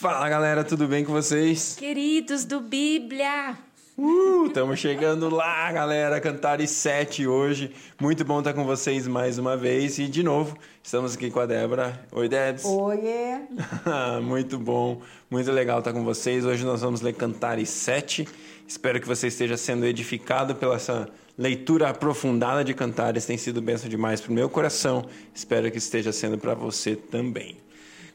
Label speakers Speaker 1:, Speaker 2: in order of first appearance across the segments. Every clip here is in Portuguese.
Speaker 1: Fala galera, tudo bem com vocês?
Speaker 2: Queridos do Bíblia!
Speaker 1: Uh, estamos chegando lá, galera. Cantares 7 hoje. Muito bom estar com vocês mais uma vez. E de novo, estamos aqui com a Débora. Oi, Debs.
Speaker 3: Oiê.
Speaker 1: muito bom, muito legal estar com vocês. Hoje nós vamos ler Cantares 7. Espero que você esteja sendo edificado pela essa leitura aprofundada de Cantares. Tem sido bênção demais para o meu coração. Espero que esteja sendo para você também.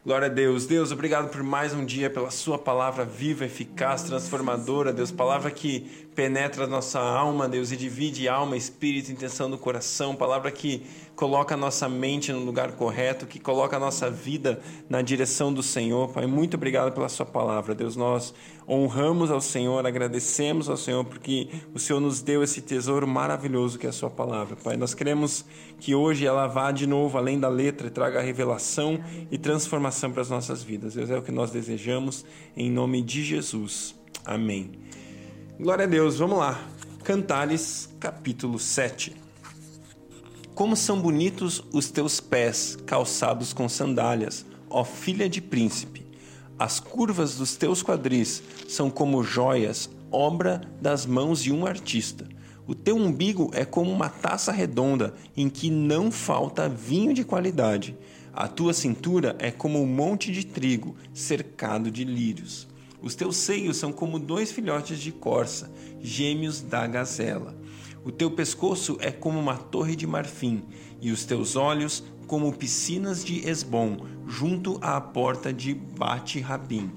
Speaker 1: Glória a Deus. Deus, obrigado por mais um dia, pela Sua palavra viva, eficaz, transformadora, Deus. Palavra que penetra a nossa alma, Deus, e divide alma, espírito, intenção do coração. Palavra que coloca a nossa mente no lugar correto, que coloca a nossa vida na direção do Senhor. Pai, muito obrigado pela Sua palavra, Deus. Nós honramos ao Senhor, agradecemos ao Senhor porque o Senhor nos deu esse tesouro maravilhoso que é a Sua palavra. Pai, nós queremos que hoje ela vá de novo além da letra e traga revelação e transformação para as nossas vidas. Deus, é o que nós desejamos em nome de Jesus. Amém. Glória a Deus, vamos lá. Cantares, capítulo 7. Como são bonitos os teus pés, calçados com sandálias, ó filha de príncipe! As curvas dos teus quadris são como joias, obra das mãos de um artista. O teu umbigo é como uma taça redonda em que não falta vinho de qualidade. A tua cintura é como um monte de trigo cercado de lírios. Os teus seios são como dois filhotes de corça, gêmeos da gazela. O teu pescoço é como uma torre de marfim, e os teus olhos como piscinas de Esbom, junto à porta de Bate-Rabim.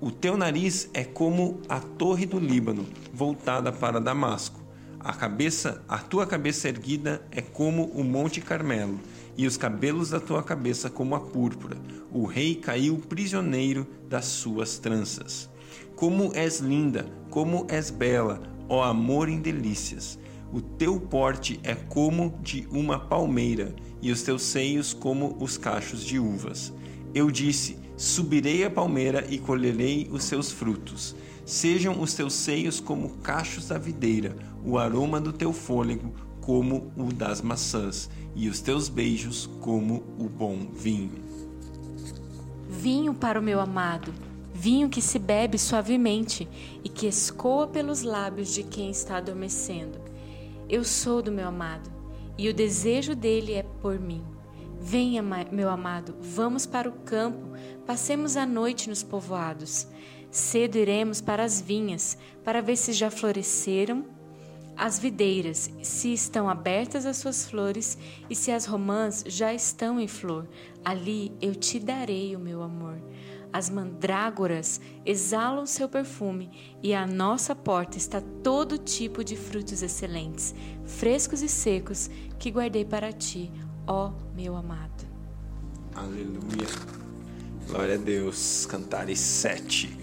Speaker 1: O teu nariz é como a torre do Líbano, voltada para Damasco. A cabeça, a tua cabeça erguida é como o monte Carmelo, e os cabelos da tua cabeça como a púrpura. O rei caiu prisioneiro das suas tranças. Como és linda, como és bela, ó amor em delícias. O teu porte é como de uma palmeira, e os teus seios como os cachos de uvas. Eu disse: Subirei a palmeira e colherei os seus frutos. Sejam os teus seios como cachos da videira, o aroma do teu fôlego como o das maçãs, e os teus beijos como o bom vinho.
Speaker 2: Vinho para o meu amado, vinho que se bebe suavemente e que escoa pelos lábios de quem está adormecendo. Eu sou do meu amado, e o desejo dele é por mim. Venha, meu amado, vamos para o campo, passemos a noite nos povoados. Cedo iremos para as vinhas, para ver se já floresceram as videiras, se estão abertas as suas flores e se as romãs já estão em flor. Ali eu te darei o meu amor. As mandrágoras exalam seu perfume e à nossa porta está todo tipo de frutos excelentes, frescos e secos, que guardei para ti, ó meu amado.
Speaker 1: Aleluia. Glória a Deus. Cantares 7.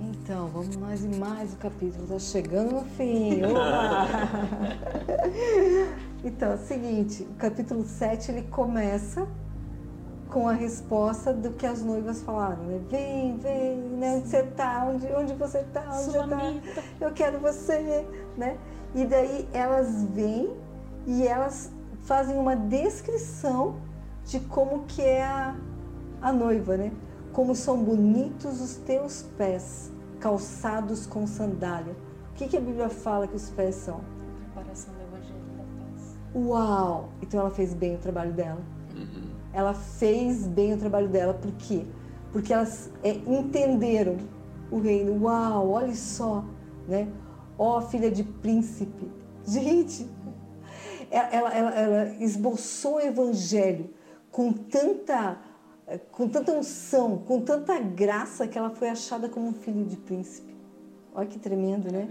Speaker 3: Então, vamos mais e mais o capítulo, está chegando no fim. então, é o seguinte, o capítulo 7 ele começa com a resposta do que as noivas falaram, né? Vem, vem, né? Onde você tá? Onde, onde você tá? Onde
Speaker 2: Sua
Speaker 3: você tá? Eu quero você, né? E daí elas vêm e elas fazem uma descrição de como que é a, a noiva, né? Como são bonitos os teus pés, calçados com sandália. O que, que a Bíblia fala que os pés são?
Speaker 2: Preparação do Evangelho da Paz.
Speaker 3: Uau! Então ela fez bem o trabalho dela. Ela fez bem o trabalho dela, por quê? Porque elas é, entenderam o reino. Uau, olha só, né? Ó, filha de príncipe. Gente, ela, ela, ela, ela esboçou o evangelho com tanta, com tanta unção, com tanta graça que ela foi achada como um filho de príncipe. Olha que tremendo, né?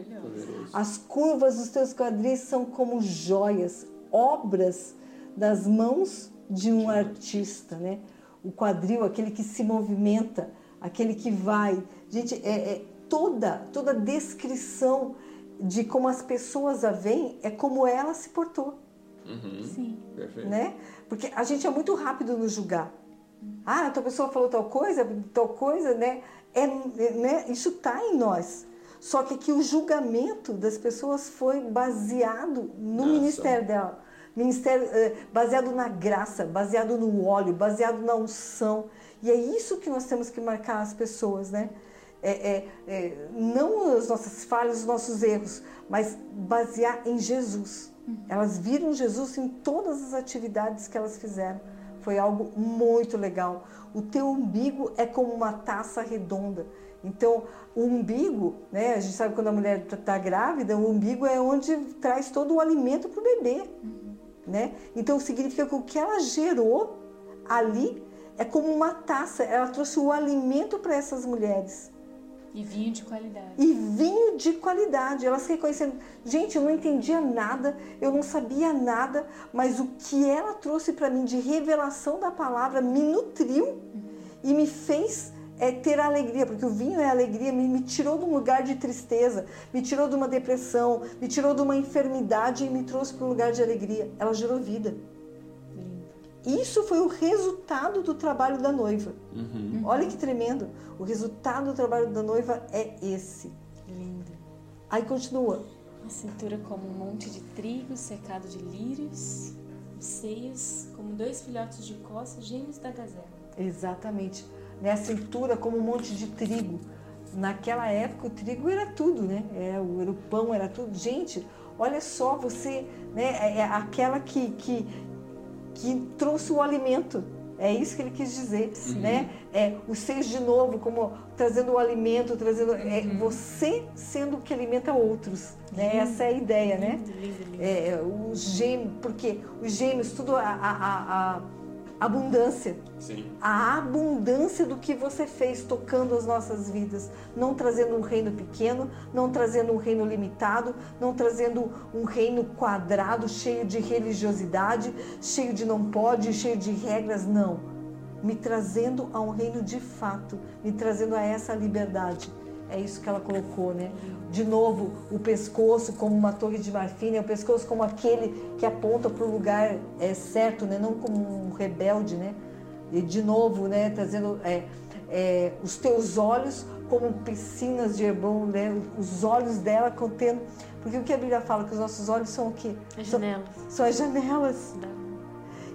Speaker 3: As curvas dos teus quadris são como joias, obras das mãos de um artista, né? O quadril, aquele que se movimenta, aquele que vai. Gente, é, é toda toda a descrição de como as pessoas a veem é como ela se portou,
Speaker 1: Uhum.
Speaker 2: Sim.
Speaker 1: Perfeito.
Speaker 3: né? Porque a gente é muito rápido no julgar. Ah, a tua pessoa falou tal coisa, tal coisa, né? É, é, né? Isso está em nós. Só que aqui o julgamento das pessoas foi baseado no
Speaker 1: Na
Speaker 3: ministério dela. Ministério eh, baseado na graça, baseado no óleo, baseado na unção. E é isso que nós temos que marcar as pessoas, né? É, é, é, não as nossas falhas, os nossos erros, mas basear em Jesus. Elas viram Jesus em todas as atividades que elas fizeram. Foi algo muito legal. O teu umbigo é como uma taça redonda. Então, o umbigo, né, a gente sabe quando a mulher está tá grávida, o umbigo é onde traz todo o alimento para o bebê. Né? Então, significa que o que ela gerou ali é como uma taça, ela trouxe o alimento para essas mulheres.
Speaker 2: E vinho de qualidade.
Speaker 3: E vinho de qualidade. Elas reconhecendo, gente, eu não entendia nada, eu não sabia nada, mas o que ela trouxe para mim de revelação da palavra me nutriu uhum. e me fez é, ter alegria, porque o vinho é alegria, me, me tirou de um lugar de tristeza, me tirou de uma depressão, me tirou de uma enfermidade e me trouxe para um lugar de alegria. Ela gerou vida. Isso foi o resultado do trabalho da noiva. Uhum. Olha que tremendo. O resultado do trabalho da noiva é esse.
Speaker 2: Lindo.
Speaker 3: Aí continua.
Speaker 2: A cintura como um monte de trigo cercado de lírios, os seios como dois filhotes de coça gêmeos da gazela.
Speaker 3: Exatamente. Né? A cintura como um monte de trigo. Naquela época o trigo era tudo, né? Era o, era o pão, era tudo. Gente, olha só, você, né? É, é aquela que, que que trouxe o alimento. É isso que ele quis dizer, Sim. né? É os seis de novo, como trazendo o alimento, trazendo é, uhum. você sendo o que alimenta outros, né? Essa é a ideia, né? Lindo, lindo. É, os gêmeos, porque os gêmeos, tudo a, a, a abundância.
Speaker 1: Sim.
Speaker 3: A abundância do que você fez tocando as nossas vidas, não trazendo um reino pequeno, não trazendo um reino limitado, não trazendo um reino quadrado, cheio de religiosidade, cheio de não pode, cheio de regras, não. Me trazendo a um reino de fato, me trazendo a essa liberdade. É isso que ela colocou, né? De novo, o pescoço como uma torre de marfim, né? o pescoço como aquele que aponta para o lugar é, certo, né? Não como um rebelde, né? E de novo, né? Trazendo é, é, os teus olhos como piscinas de Hebron, né? Os olhos dela contendo... Porque o que a Bíblia fala? Que os nossos olhos são o quê?
Speaker 2: As janelas.
Speaker 3: São, são as janelas.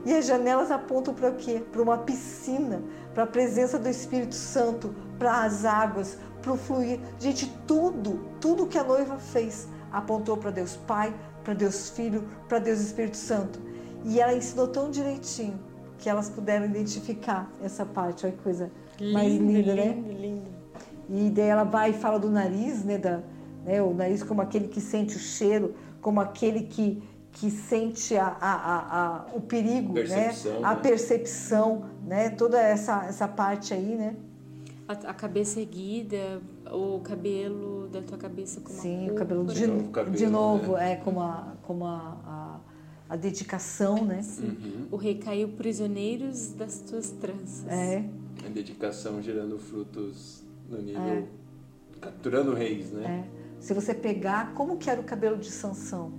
Speaker 3: E as janelas apontam para o quê? Para uma piscina, para a presença do Espírito Santo, para as águas, para o fluir. Gente, tudo, tudo que a noiva fez apontou para Deus Pai, para Deus Filho, para Deus Espírito Santo. E ela ensinou tão direitinho que elas puderam identificar essa parte. Olha que coisa lindo, mais linda, né?
Speaker 2: lindo, né? Lindo.
Speaker 3: E daí ela vai e fala do nariz, né? Da, né o nariz como aquele que sente o cheiro, como aquele que, que sente a, a, a, a o perigo, né? A
Speaker 1: né?
Speaker 3: percepção, né? Toda essa, essa parte aí, né?
Speaker 2: A, a, cabeça erguida, o cabelo da tua cabeça como
Speaker 3: Sim, o cabelo de, novo, cabelo, de novo né? é como a, como a, a, a dedicação, né?
Speaker 2: Uhum. O rei caiu prisioneiros das tuas tranças.
Speaker 3: É.
Speaker 1: A dedicação gerando frutos no nível é. capturando reis, né?
Speaker 3: É. Se você pegar como que era o cabelo de Sansão,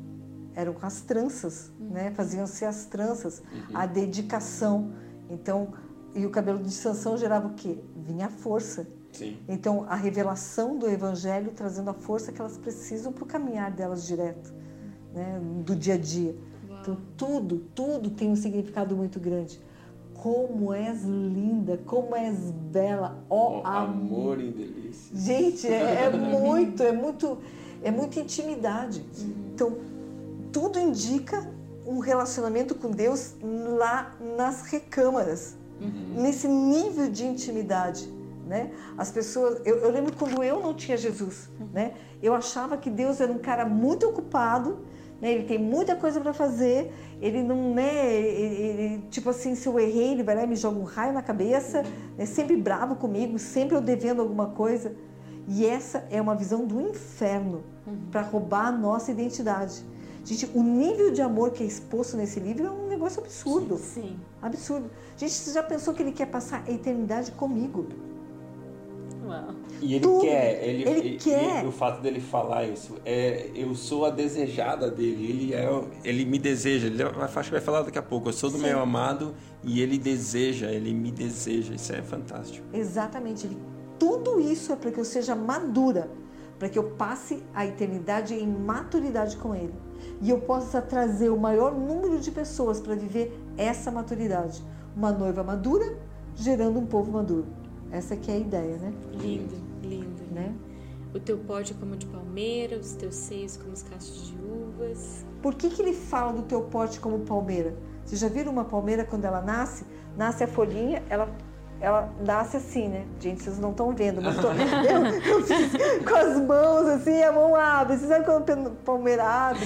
Speaker 3: eram as tranças, uhum. né? Faziam-se as tranças, uhum. a dedicação. Então e o cabelo de Sansão gerava o quê? Vinha a força.
Speaker 1: Sim.
Speaker 3: Então, a revelação do Evangelho trazendo a força que elas precisam para o caminhar delas direto, né? do dia a dia. Uau. Então, tudo, tudo tem um significado muito grande. Como és linda, como és bela, ó oh,
Speaker 1: amor. amor em delícia.
Speaker 3: Gente, é, é muito, é muito, é muita intimidade. Uhum. Então, tudo indica um relacionamento com Deus lá nas recâmaras uhum. nesse nível de intimidade. Né? As pessoas, eu, eu, lembro quando eu não tinha Jesus, né? Eu achava que Deus era um cara muito ocupado, né? Ele tem muita coisa para fazer, ele não né? Ele, ele, tipo assim, se eu errei, ele vai lá e me joga um raio na cabeça, né? Sempre bravo comigo, sempre eu devendo alguma coisa. E essa é uma visão do inferno uhum. para roubar a nossa identidade. Gente, o nível de amor que é exposto nesse livro é um negócio absurdo.
Speaker 2: Sim. sim.
Speaker 3: Absurdo. Gente, você já pensou que ele quer passar a eternidade comigo?
Speaker 2: Uau.
Speaker 1: E ele Tudo. quer, ele,
Speaker 3: ele
Speaker 1: e,
Speaker 3: quer.
Speaker 1: E o fato dele falar isso, é, eu sou a desejada dele, ele, é, ele me deseja, ele acho que vai falar daqui a pouco, eu sou do Sim. meu amado e ele deseja, ele me deseja, isso é fantástico.
Speaker 3: Exatamente, ele, tudo isso é para que eu seja madura, para que eu passe a eternidade em maturidade com ele e eu possa trazer o maior número de pessoas para viver essa maturidade. Uma noiva madura, gerando um povo maduro. Essa que é a ideia, né?
Speaker 2: Lindo, lindo.
Speaker 3: né?
Speaker 2: O teu pote é como de palmeira, os teus seios como os cachos de uvas.
Speaker 3: Por que, que ele fala do teu porte como palmeira? Vocês já viram uma palmeira quando ela nasce? Nasce a folhinha, ela, ela nasce assim, né? Gente, vocês não estão vendo, mas tô, eu, eu fiz com as mãos assim, a mão abre. Vocês sabem quando a palmeira abre?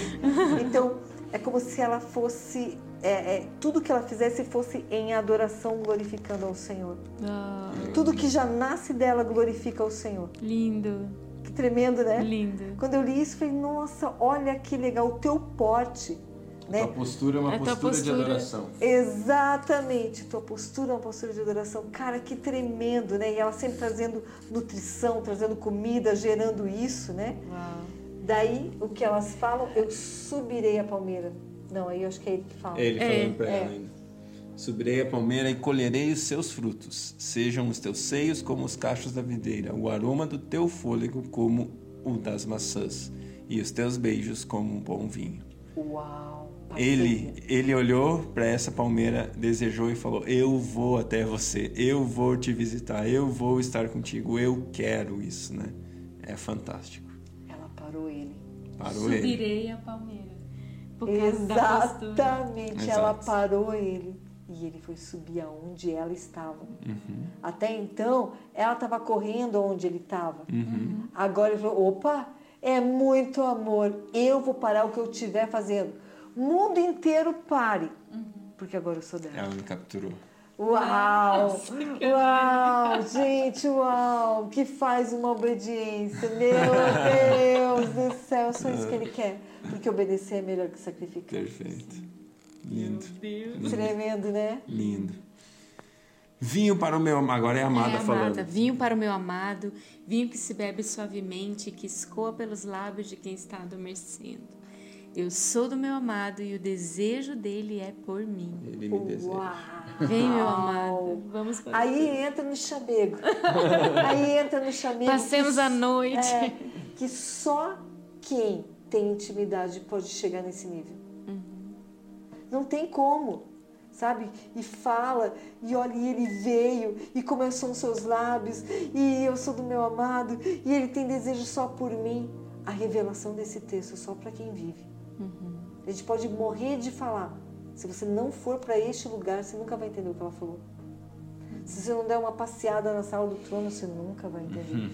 Speaker 3: Então, é como se ela fosse, é, é, tudo que ela fizesse fosse em adoração, glorificando ao Senhor.
Speaker 2: Ah,
Speaker 3: Tudo que já nasce dela glorifica ao Senhor.
Speaker 2: lindo,
Speaker 3: Que tremendo, né?
Speaker 2: lindo.
Speaker 3: Quando eu li isso, falei, nossa, olha que legal, o teu porte. Né?
Speaker 1: Tua postura é uma
Speaker 2: A tua
Speaker 1: postura, de
Speaker 2: postura.
Speaker 1: adoração.
Speaker 3: Exatamente, tua postura é uma postura de adoração. Cara, que tremendo, né? E ela sempre trazendo nutrição, trazendo comida, gerando isso, né?
Speaker 2: Uau.
Speaker 3: Daí, o que elas falam, eu subirei a palmeira. Não, aí eu acho que é ele que fala.
Speaker 1: Ele
Speaker 2: É,
Speaker 1: falando pra
Speaker 3: é.
Speaker 1: ela ainda. Subirei a palmeira e colherei os seus frutos. Sejam os teus seios como os cachos da videira, o aroma do teu fôlego como o das maçãs, e os teus beijos como um bom vinho.
Speaker 3: Uau!
Speaker 1: Ele, ele olhou para essa palmeira, desejou e falou: Eu vou até você, eu vou te visitar, eu vou estar contigo, eu quero isso, né? É fantástico.
Speaker 3: Ela parou ele.
Speaker 1: Parou ele.
Speaker 2: Subirei a palmeira. Por causa da postura.
Speaker 3: Exatamente, ela parou ele. E ele foi subir aonde ela estava. Até então, ela estava correndo onde ele estava. Agora ele falou: opa, é muito amor. Eu vou parar o que eu estiver fazendo. Mundo inteiro pare. Porque agora eu sou dela.
Speaker 1: Ela me capturou.
Speaker 3: Uau! Uau! Gente, uau! Que faz uma obediência. Meu Deus do céu, é só isso que ele quer. Porque obedecer é melhor que sacrificar.
Speaker 1: Perfeito. Lindo.
Speaker 3: Tremendo, né?
Speaker 1: Lindo. Vinho para o meu amado. Agora é a amada
Speaker 2: É,
Speaker 1: falando.
Speaker 2: amada, vinho para o meu amado, vinho que se bebe suavemente, que escoa pelos lábios de quem está adormecendo. Eu sou do meu amado e o desejo dele é por mim.
Speaker 1: Ele me deseja.
Speaker 3: Uau!
Speaker 2: Vem, meu amado, vamos
Speaker 3: Aí entra no chamego. Aí entra no chamego.
Speaker 2: Passemos
Speaker 3: que-
Speaker 2: a noite.
Speaker 3: É, que só quem tem intimidade pode chegar nesse nível. Não tem como, sabe? E fala, e olha, e ele veio, e começou nos seus lábios, e eu sou do meu amado, e ele tem desejo só por mim. A revelação desse texto é só para quem vive. A gente pode morrer de falar. Se você não for para este lugar, você nunca vai entender o que ela falou. Se você não der uma passeada na sala do trono, você nunca vai entender.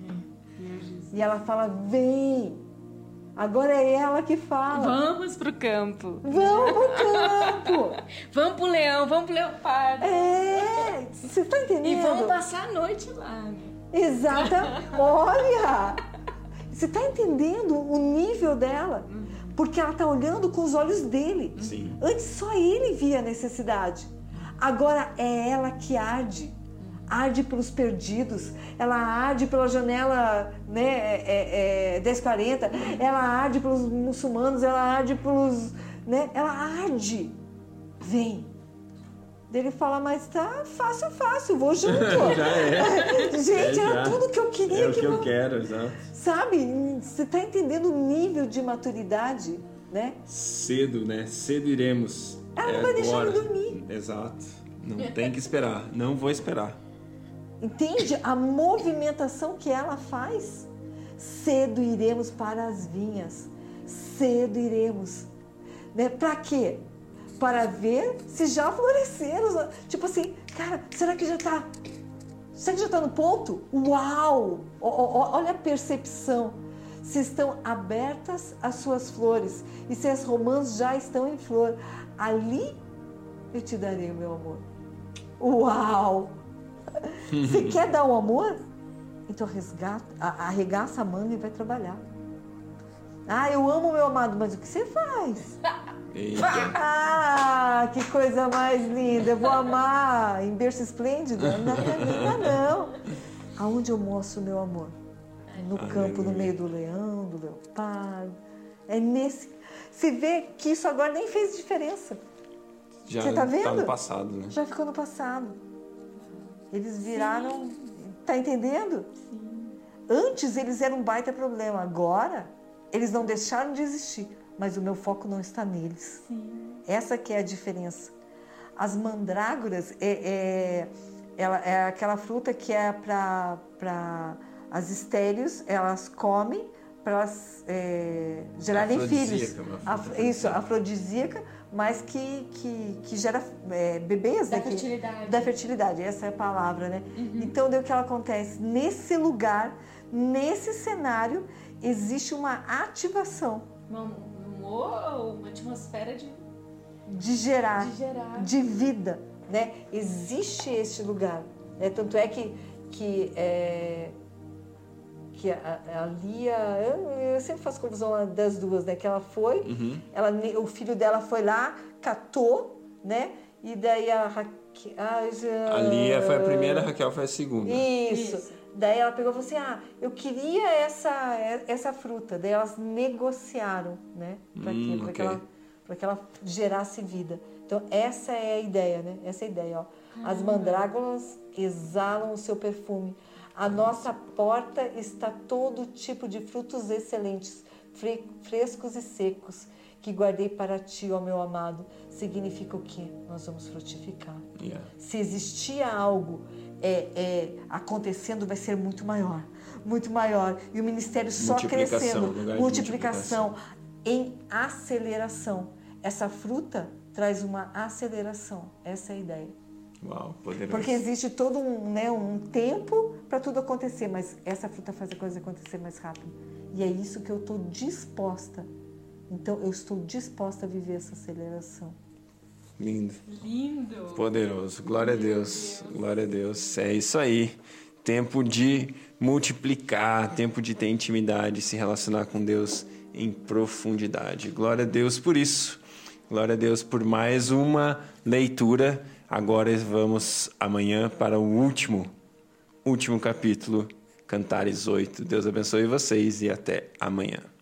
Speaker 3: e ela fala: vem. Agora é ela que fala.
Speaker 2: Vamos pro campo.
Speaker 3: Vamos pro campo.
Speaker 2: Vamos pro leão, vamos pro leopardo.
Speaker 3: É, você está entendendo?
Speaker 2: E vamos passar a noite lá.
Speaker 3: Exata. Olha! Você está entendendo o nível dela? Porque ela está olhando com os olhos dele.
Speaker 1: Sim.
Speaker 3: Antes só ele via a necessidade. Agora é ela que arde. Arde pelos perdidos, ela arde pela janela né, é, é, 1040, ela arde pelos muçulmanos, ela arde pelos. Né, ela arde. Vem. Dele fala, mas tá fácil, fácil, vou junto.
Speaker 1: Já é.
Speaker 3: Gente,
Speaker 1: É,
Speaker 3: era tudo que eu queria
Speaker 1: É o que eu
Speaker 3: vo-
Speaker 1: quero, exato.
Speaker 3: Sabe? Você tá entendendo o nível de maturidade, né?
Speaker 1: Cedo, né? Cedo iremos.
Speaker 3: Ela não
Speaker 1: É
Speaker 3: vai deixar
Speaker 1: agora.
Speaker 3: ele dormir.
Speaker 1: Exato. Não tem que esperar. Não vou esperar.
Speaker 3: Entende a movimentação que ela faz? Cedo iremos para as vinhas. Cedo iremos. Né? Para quê? Para ver se já floresceram. Tipo assim, cara, será que já tá. Será que já está no ponto? Uau! Ó, ó, olha a percepção. Se estão abertas as suas flores e se as romãs já estão em flor, ali eu te darei o meu amor. Uau! Você quer dar o amor? Então resgata, arregaça a manga e vai trabalhar. Ah, eu amo meu amado, mas o que você faz?
Speaker 1: Eita.
Speaker 3: Ah, que coisa mais linda! Eu vou amar em berço esplêndido? Não, não, não, não. Aonde eu mostro o meu amor? No campo, no meio do leão, do leopardo. É nesse. Você vê que isso agora nem fez diferença.
Speaker 1: Já
Speaker 3: Você tá
Speaker 1: Tá
Speaker 3: vendo?
Speaker 1: no passado, né?
Speaker 3: Já ficou no passado. Eles viraram. Tá entendendo? Antes eles eram um baita problema. Agora eles não deixaram de existir. Mas o meu foco não está neles. Essa que é a diferença. as mandrágoras é, é, ela, é aquela fruta que é para as estéreos, elas comem para elas é, gerarem filhos. Af, isso, afrodisíaca, mas que, que, que gera é, bebês.
Speaker 2: Da
Speaker 3: né,
Speaker 2: fertilidade.
Speaker 3: Que, da fertilidade, essa é a palavra, né?
Speaker 2: Uhum.
Speaker 3: Então, o que ela acontece? Nesse lugar, nesse cenário, existe uma ativação.
Speaker 2: Uma, uma, uma atmosfera de,
Speaker 3: de gerar,
Speaker 2: de gerar,
Speaker 3: de vida, né? Existe este lugar, né? Tanto é que que é, que a, a Lia, eu, eu, sempre faço confusão das duas, né? Que ela foi,
Speaker 1: uhum.
Speaker 3: ela, o filho dela foi lá, catou, né? E daí a Raquel.
Speaker 1: A Lia foi a primeira, a Raquel foi a segunda.
Speaker 3: Isso. Isso. Daí ela pegou e falou assim: Ah, eu queria essa, essa fruta. Daí elas negociaram, né? Para
Speaker 1: hum,
Speaker 3: okay.
Speaker 1: que,
Speaker 3: ela, que ela gerasse vida. Então, essa é a ideia, né? Essa é a ideia, ó. As mandrágoras exalam o seu perfume. A nossa porta está todo tipo de frutos excelentes, frescos e secos, que guardei para ti, ó meu amado. Significa o quê? Nós vamos frutificar.
Speaker 1: Yeah.
Speaker 3: Se existia algo é, é, acontecendo, vai ser muito maior. Muito maior. E o ministério só crescendo. Multiplicação, multiplicação em aceleração. Essa fruta traz uma aceleração. Essa é a ideia.
Speaker 1: Uau.
Speaker 3: Porque existe todo um, né, um tempo para tudo acontecer, mas essa fruta faz a coisa acontecer mais rápido. E é isso que eu estou disposta. Então, eu estou disposta a viver essa aceleração.
Speaker 1: Lindo.
Speaker 2: Lindo.
Speaker 1: Poderoso. Glória a Deus. Deus. Glória a Deus. É isso aí. Tempo de multiplicar, tempo de ter intimidade, se relacionar com Deus em profundidade. Glória a Deus por isso. Glória a Deus por mais uma leitura Agora vamos amanhã para o último, último capítulo, Cantares 8. Deus abençoe vocês e até amanhã.